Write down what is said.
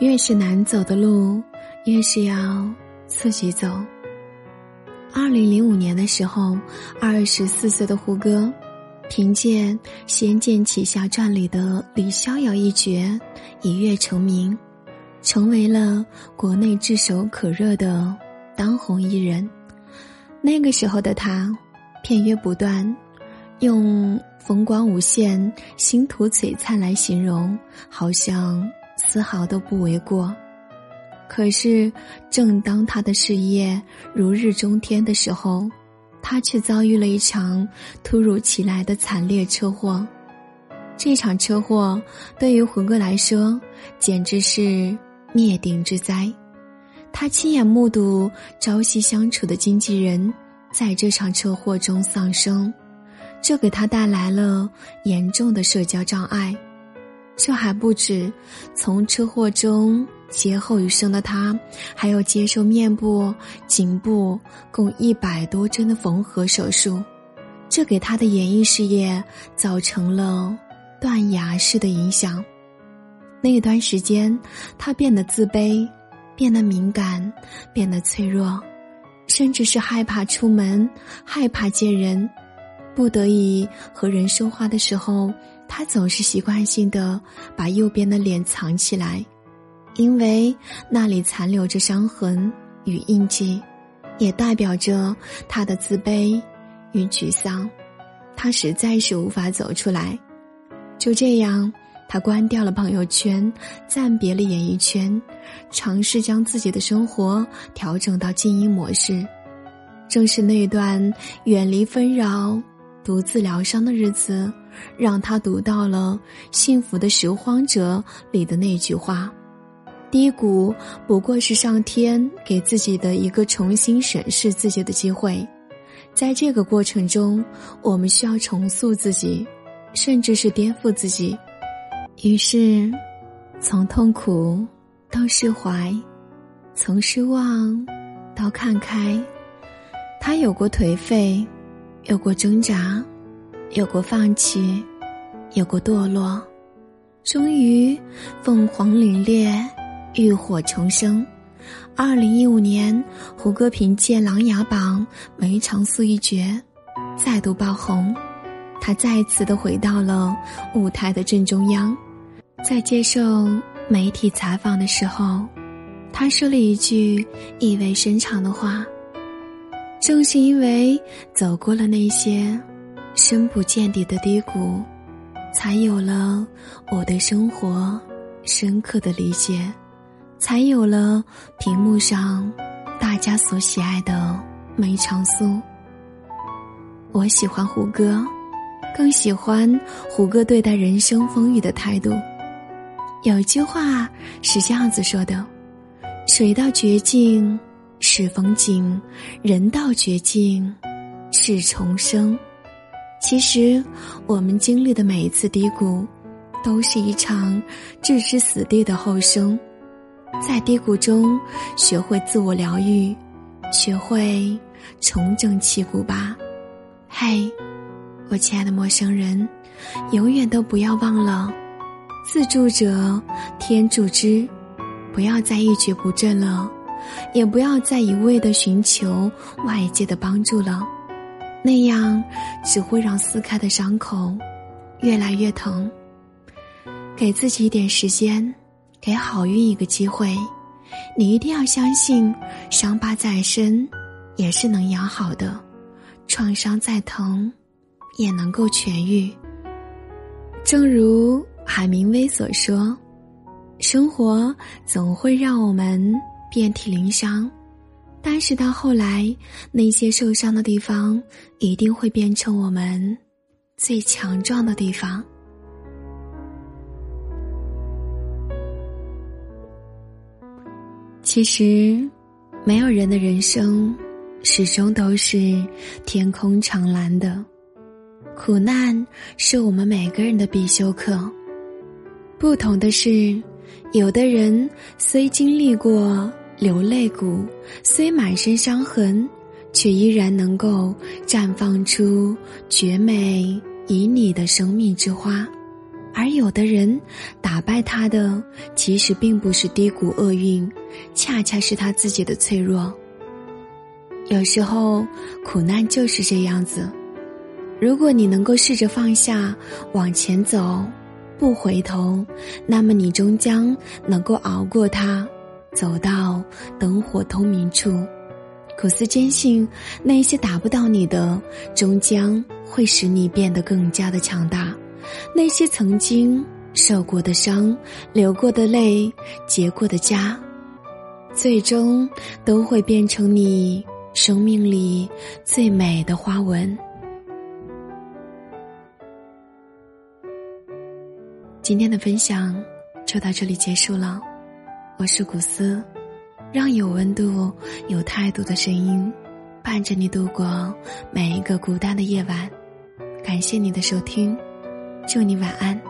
越是难走的路，越是要自己走。二零零五年的时候，二十四岁的胡歌，凭借《仙剑奇侠传》里的李逍遥一角，一跃成名，成为了国内炙手可热的当红艺人。那个时候的他，片约不断，用风光无限、星途璀璨来形容，好像丝毫都不为过。可是，正当他的事业如日中天的时候，他却遭遇了一场突如其来的惨烈车祸。这场车祸对于胡歌来说，简直是灭顶之灾。他亲眼目睹朝夕相处的经纪人在这场车祸中丧生，这给他带来了严重的社交障碍。这还不止，从车祸中。劫后余生的他，还要接受面部、颈部共一百多针的缝合手术，这给他的演艺事业造成了断崖式的影响。那一段时间，他变得自卑，变得敏感，变得脆弱，甚至是害怕出门，害怕见人。不得已和人说话的时候，他总是习惯性的把右边的脸藏起来。因为那里残留着伤痕与印记，也代表着他的自卑与沮丧，他实在是无法走出来。就这样，他关掉了朋友圈，暂别了演艺圈，尝试将自己的生活调整到静音模式。正是那段远离纷扰、独自疗伤的日子，让他读到了《幸福的拾荒者》里的那句话。低谷不过是上天给自己的一个重新审视自己的机会，在这个过程中，我们需要重塑自己，甚至是颠覆自己。于是，从痛苦到释怀，从失望到看开，他有过颓废，有过挣扎，有过放弃，有过堕落，终于凤凰凛冽。浴火重生。二零一五年，胡歌凭借《琅琊榜》梅长苏一角，再度爆红。他再次的回到了舞台的正中央。在接受媒体采访的时候，他说了一句意味深长的话：“正是因为走过了那些深不见底的低谷，才有了我对生活深刻的理解。”才有了屏幕上大家所喜爱的梅长苏。我喜欢胡歌，更喜欢胡歌对待人生风雨的态度。有一句话是这样子说的：“水到绝境是风景，人到绝境是重生。”其实，我们经历的每一次低谷，都是一场置之死地的后生。在低谷中，学会自我疗愈，学会重整旗鼓吧。嘿，我亲爱的陌生人，永远都不要忘了，自助者天助之。不要再一蹶不振了，也不要再一味的寻求外界的帮助了，那样只会让撕开的伤口越来越疼。给自己一点时间。给好运一个机会，你一定要相信，伤疤再深，也是能养好的；创伤再疼，也能够痊愈。正如海明威所说：“生活总会让我们遍体鳞伤，但是到后来，那些受伤的地方，一定会变成我们最强壮的地方。”其实，没有人的人生始终都是天空长蓝的。苦难是我们每个人的必修课。不同的是，有的人虽经历过流泪谷，虽满身伤痕，却依然能够绽放出绝美旖旎的生命之花；而有的人打败他的，其实并不是低谷厄运，恰恰是他自己的脆弱。有时候，苦难就是这样子。如果你能够试着放下，往前走，不回头，那么你终将能够熬过它，走到灯火通明处。苦思坚信，那些打不到你的，终将会使你变得更加的强大。那些曾经受过的伤、流过的泪、结过的痂，最终都会变成你生命里最美的花纹。今天的分享就到这里结束了，我是古斯，让有温度、有态度的声音伴着你度过每一个孤单的夜晚。感谢你的收听。祝你晚安。